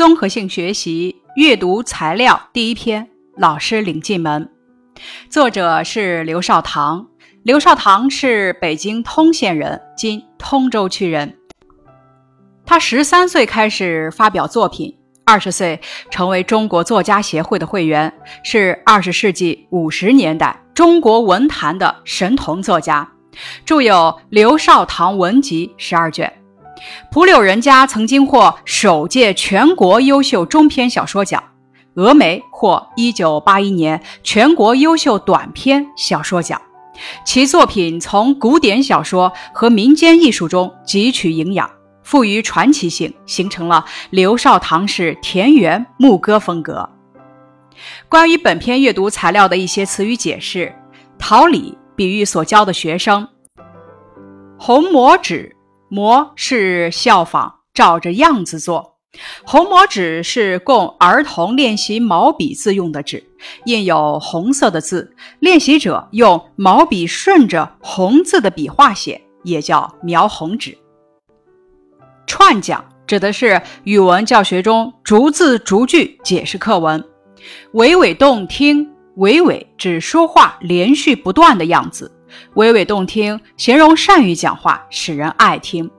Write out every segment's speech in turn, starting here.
综合性学习阅读材料第一篇，老师领进门。作者是刘少棠。刘少棠是北京通县人，今通州区人。他十三岁开始发表作品，二十岁成为中国作家协会的会员，是二十世纪五十年代中国文坛的神童作家，著有《刘少棠文集》十二卷。蒲柳人家曾经获首届全国优秀中篇小说奖，峨眉获1981年全国优秀短篇小说奖。其作品从古典小说和民间艺术中汲取营养，富于传奇性，形成了刘少棠式田园牧歌风格。关于本篇阅读材料的一些词语解释：桃李比喻所教的学生，红魔纸。模是效仿，照着样子做。红模纸是供儿童练习毛笔字用的纸，印有红色的字，练习者用毛笔顺着红字的笔画写，也叫描红纸。串讲指的是语文教学中逐字逐句解释课文，娓娓动听，娓娓指说话连续不断的样子。娓娓动听，形容善于讲话，使人爱听。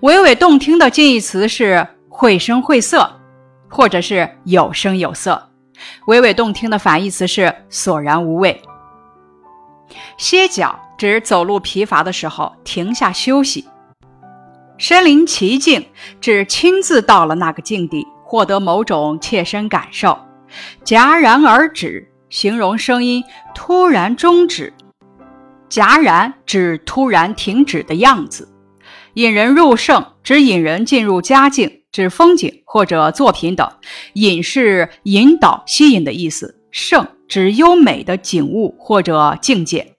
娓娓动听的近义词是绘声绘色，或者是有声有色。娓娓动听的反义词是索然无味。歇脚指走路疲乏的时候停下休息。身临其境指亲自到了那个境地，获得某种切身感受。戛然而止，形容声音突然终止。戛然指突然停止的样子，引人入胜指引人进入佳境，指风景或者作品等。引是引导、吸引的意思，胜指优美的景物或者境界。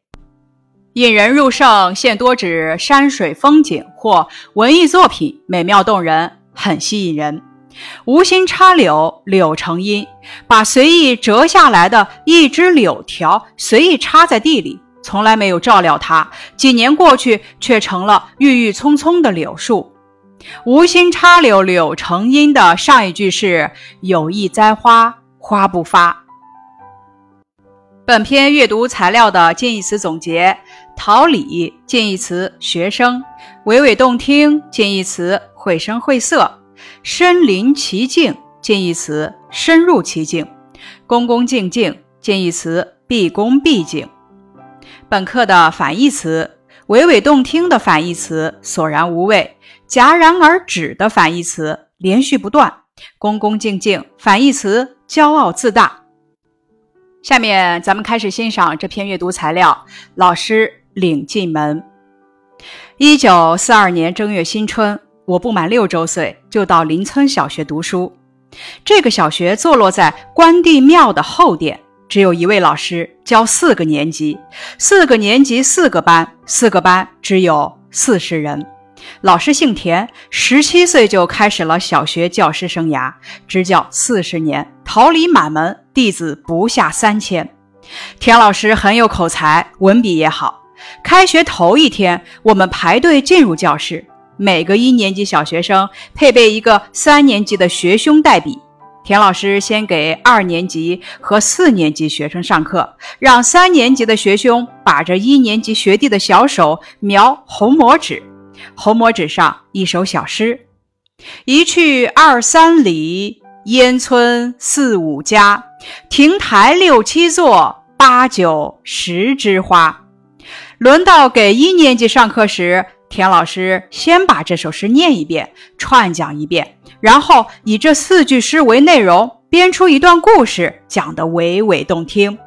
引人入胜现多指山水风景或文艺作品，美妙动人，很吸引人。无心插柳，柳成荫，把随意折下来的一枝柳条随意插在地里。从来没有照料它，几年过去，却成了郁郁葱葱的柳树。无心插柳，柳成荫的上一句是有意栽花，花不发。本篇阅读材料的近义词总结：桃李近义词学生，娓娓动听近义词绘声绘色，身临其境近义词深入其境，恭恭敬敬近义词毕恭毕敬。本课的反义词：娓娓动听的反义词：索然无味；戛然而止的反义词：连续不断；恭恭敬敬反义词：骄傲自大。下面咱们开始欣赏这篇阅读材料。老师领进门。一九四二年正月新春，我不满六周岁，就到邻村小学读书。这个小学坐落在关帝庙的后殿。只有一位老师教四个年级，四个年级四个班，四个班只有四十人。老师姓田，十七岁就开始了小学教师生涯，执教四十年，桃李满门，弟子不下三千。田老师很有口才，文笔也好。开学头一天，我们排队进入教室，每个一年级小学生配备一个三年级的学兄代笔。田老师先给二年级和四年级学生上课，让三年级的学兄把着一年级学弟的小手描红模纸，红模纸上一首小诗：“一去二三里，烟村四五家，亭台六七座，八九十枝花。”轮到给一年级上课时，田老师先把这首诗念一遍，串讲一遍。然后以这四句诗为内容，编出一段故事，讲得娓娓动听。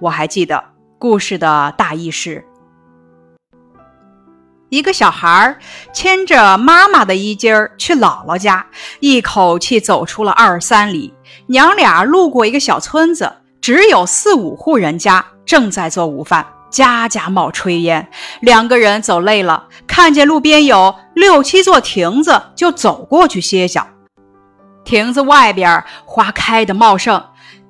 我还记得故事的大意是：一个小孩牵着妈妈的衣襟儿去姥姥家，一口气走出了二三里。娘俩路过一个小村子，只有四五户人家正在做午饭，家家冒炊烟。两个人走累了，看见路边有六七座亭子，就走过去歇脚。亭子外边花开的茂盛，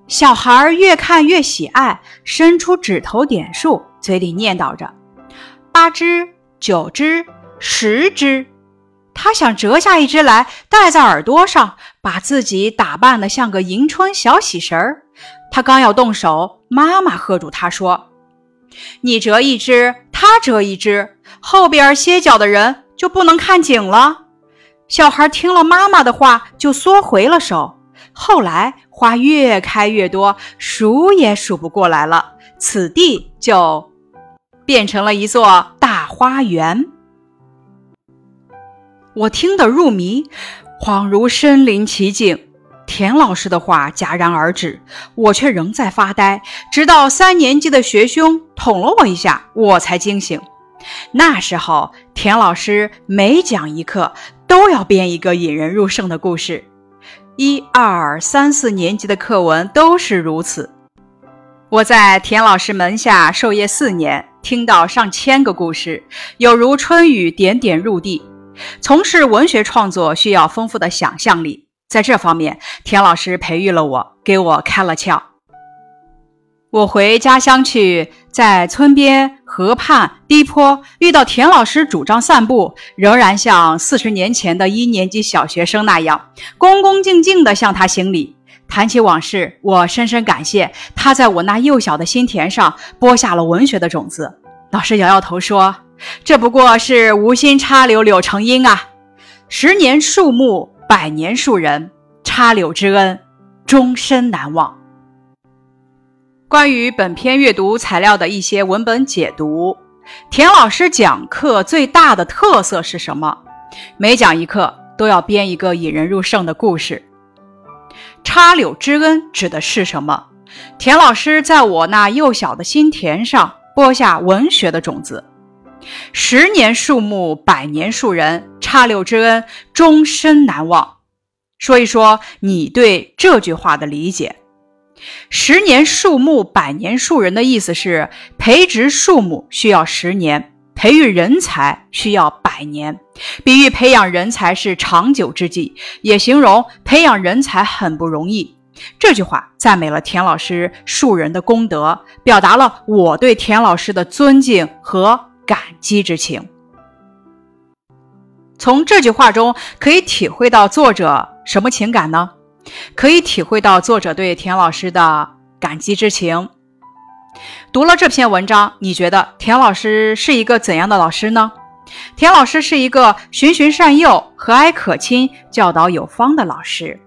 小孩越看越喜爱，伸出指头点数，嘴里念叨着：“八只、九只、十只。”他想折下一只来戴在耳朵上，把自己打扮得像个迎春小喜神儿。他刚要动手，妈妈喝住他说：“你折一只，他折一只，后边歇脚的人就不能看景了。”小孩听了妈妈的话，就缩回了手。后来花越开越多，数也数不过来了，此地就变成了一座大花园。我听得入迷，恍如身临其境。田老师的话戛然而止，我却仍在发呆，直到三年级的学兄捅了我一下，我才惊醒。那时候，田老师每讲一课都要编一个引人入胜的故事，一二三四年级的课文都是如此。我在田老师门下授业四年，听到上千个故事，有如春雨点点入地。从事文学创作需要丰富的想象力，在这方面，田老师培育了我，给我开了窍。我回家乡去，在村边、河畔、低坡遇到田老师主张散步，仍然像四十年前的一年级小学生那样，恭恭敬敬地向他行礼。谈起往事，我深深感谢他在我那幼小的心田上播下了文学的种子。老师摇摇头说。这不过是无心插柳柳成荫啊！十年树木，百年树人，插柳之恩，终身难忘。关于本篇阅读材料的一些文本解读，田老师讲课最大的特色是什么？每讲一课都要编一个引人入胜的故事。插柳之恩指的是什么？田老师在我那幼小的心田上播下文学的种子。十年树木，百年树人，插柳之恩，终身难忘。说一说你对这句话的理解。十年树木，百年树人的意思是，培植树木需要十年，培育人才需要百年，比喻培养人才是长久之计，也形容培养人才很不容易。这句话赞美了田老师树人的功德，表达了我对田老师的尊敬和。感激之情，从这句话中可以体会到作者什么情感呢？可以体会到作者对田老师的感激之情。读了这篇文章，你觉得田老师是一个怎样的老师呢？田老师是一个循循善诱、和蔼可亲、教导有方的老师。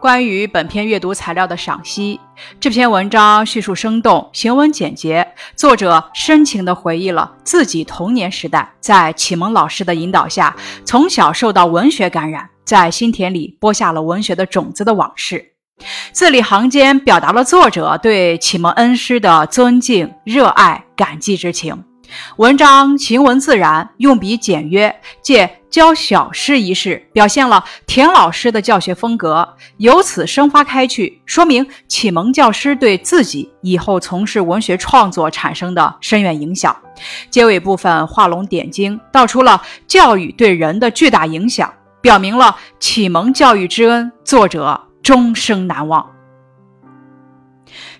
关于本篇阅读材料的赏析，这篇文章叙述生动，行文简洁。作者深情地回忆了自己童年时代在启蒙老师的引导下，从小受到文学感染，在心田里播下了文学的种子的往事。字里行间表达了作者对启蒙恩师的尊敬、热爱、感激之情。文章行文自然，用笔简约，借教小诗一事，表现了田老师的教学风格，由此生发开去，说明启蒙教师对自己以后从事文学创作产生的深远影响。结尾部分画龙点睛，道出了教育对人的巨大影响，表明了启蒙教育之恩，作者终生难忘。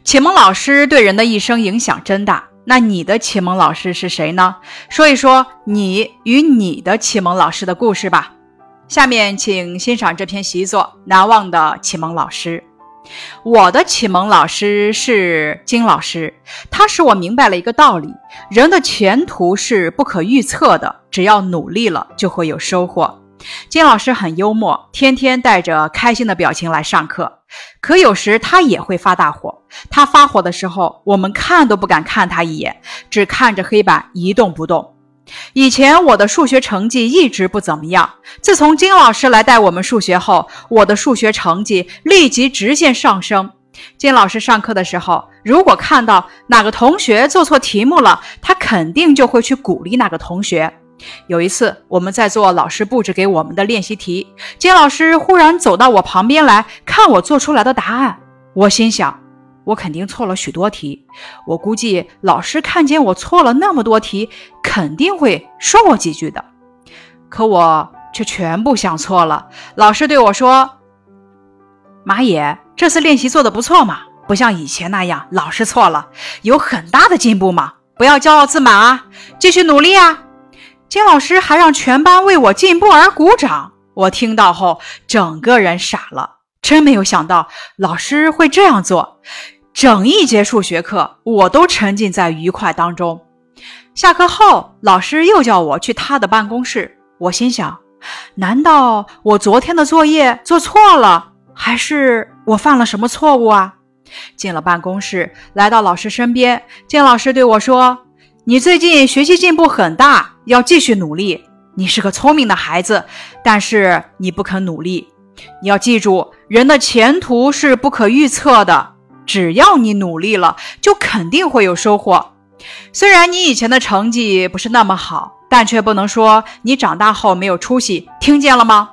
启蒙老师对人的一生影响真大。那你的启蒙老师是谁呢？说一说你与你的启蒙老师的故事吧。下面请欣赏这篇习作《难忘的启蒙老师》。我的启蒙老师是金老师，他使我明白了一个道理：人的前途是不可预测的，只要努力了，就会有收获。金老师很幽默，天天带着开心的表情来上课。可有时他也会发大火。他发火的时候，我们看都不敢看他一眼，只看着黑板一动不动。以前我的数学成绩一直不怎么样，自从金老师来带我们数学后，我的数学成绩立即直线上升。金老师上课的时候，如果看到哪个同学做错题目了，他肯定就会去鼓励那个同学。有一次，我们在做老师布置给我们的练习题，金老师忽然走到我旁边来看我做出来的答案。我心想，我肯定错了许多题。我估计老师看见我错了那么多题，肯定会说我几句的。可我却全部想错了。老师对我说：“马野，这次练习做的不错嘛，不像以前那样老是错了，有很大的进步嘛，不要骄傲自满啊，继续努力啊。”金老师还让全班为我进步而鼓掌。我听到后，整个人傻了，真没有想到老师会这样做。整一节数学课，我都沉浸在愉快当中。下课后，老师又叫我去他的办公室。我心想：难道我昨天的作业做错了，还是我犯了什么错误啊？进了办公室，来到老师身边，金老师对我说：“你最近学习进步很大，要继续努力。你是个聪明的孩子，但是你不肯努力。你要记住，人的前途是不可预测的。只要你努力了，就肯定会有收获。”虽然你以前的成绩不是那么好，但却不能说你长大后没有出息。听见了吗？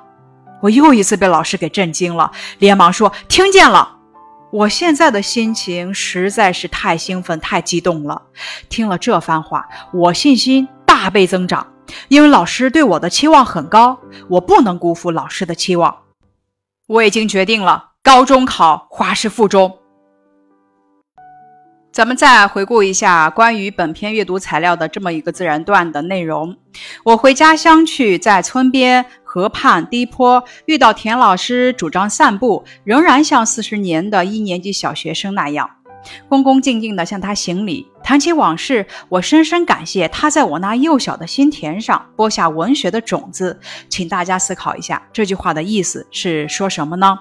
我又一次被老师给震惊了，连忙说：“听见了。”我现在的心情实在是太兴奋、太激动了。听了这番话，我信心大倍增长，因为老师对我的期望很高，我不能辜负老师的期望。我已经决定了，高中考华师附中。咱们再回顾一下关于本篇阅读材料的这么一个自然段的内容。我回家乡去，在村边河畔低坡遇到田老师，主张散步，仍然像四十年的一年级小学生那样，恭恭敬敬地向他行礼。谈起往事，我深深感谢他在我那幼小的心田上播下文学的种子。请大家思考一下，这句话的意思是说什么呢？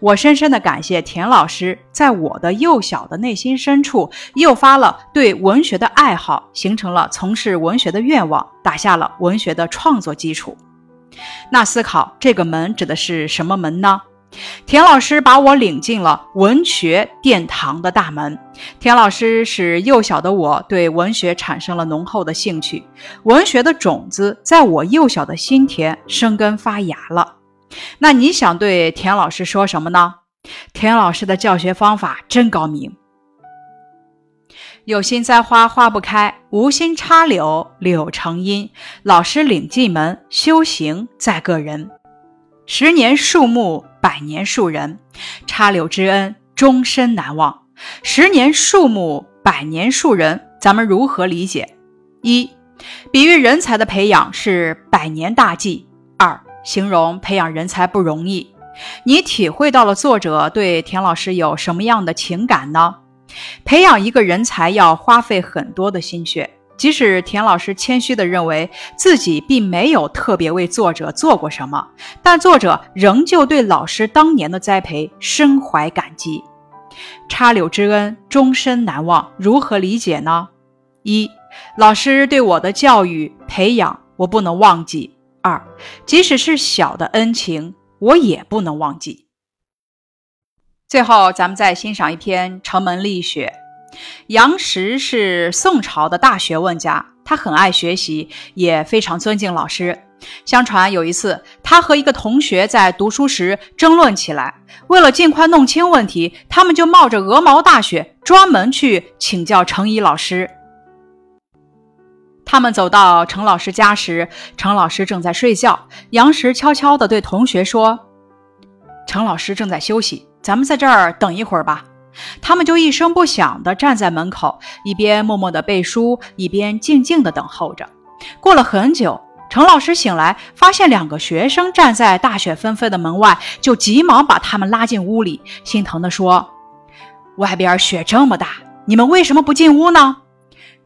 我深深的感谢田老师，在我的幼小的内心深处诱发了对文学的爱好，形成了从事文学的愿望，打下了文学的创作基础。那思考这个门指的是什么门呢？田老师把我领进了文学殿堂的大门。田老师使幼小的我对文学产生了浓厚的兴趣，文学的种子在我幼小的心田生根发芽了。那你想对田老师说什么呢？田老师的教学方法真高明。有心栽花花不开，无心插柳柳成荫。老师领进门，修行在个人。十年树木，百年树人，插柳之恩终身难忘。十年树木，百年树人，咱们如何理解？一，比喻人才的培养是百年大计。形容培养人才不容易，你体会到了作者对田老师有什么样的情感呢？培养一个人才要花费很多的心血，即使田老师谦虚地认为自己并没有特别为作者做过什么，但作者仍旧对老师当年的栽培深怀感激。插柳之恩，终身难忘。如何理解呢？一，老师对我的教育培养，我不能忘记。二，即使是小的恩情，我也不能忘记。最后，咱们再欣赏一篇《城门立雪》。杨时是宋朝的大学问家，他很爱学习，也非常尊敬老师。相传有一次，他和一个同学在读书时争论起来，为了尽快弄清问题，他们就冒着鹅毛大雪，专门去请教程颐老师。他们走到程老师家时，程老师正在睡觉。杨石悄悄地对同学说：“程老师正在休息，咱们在这儿等一会儿吧。”他们就一声不响地站在门口，一边默默地背书，一边静静地等候着。过了很久，程老师醒来，发现两个学生站在大雪纷飞的门外，就急忙把他们拉进屋里，心疼地说：“外边雪这么大，你们为什么不进屋呢？”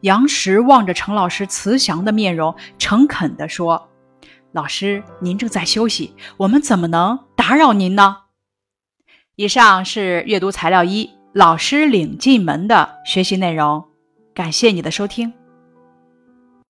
杨石望着程老师慈祥的面容，诚恳地说：“老师，您正在休息，我们怎么能打扰您呢？”以上是阅读材料一，老师领进门的学习内容。感谢你的收听。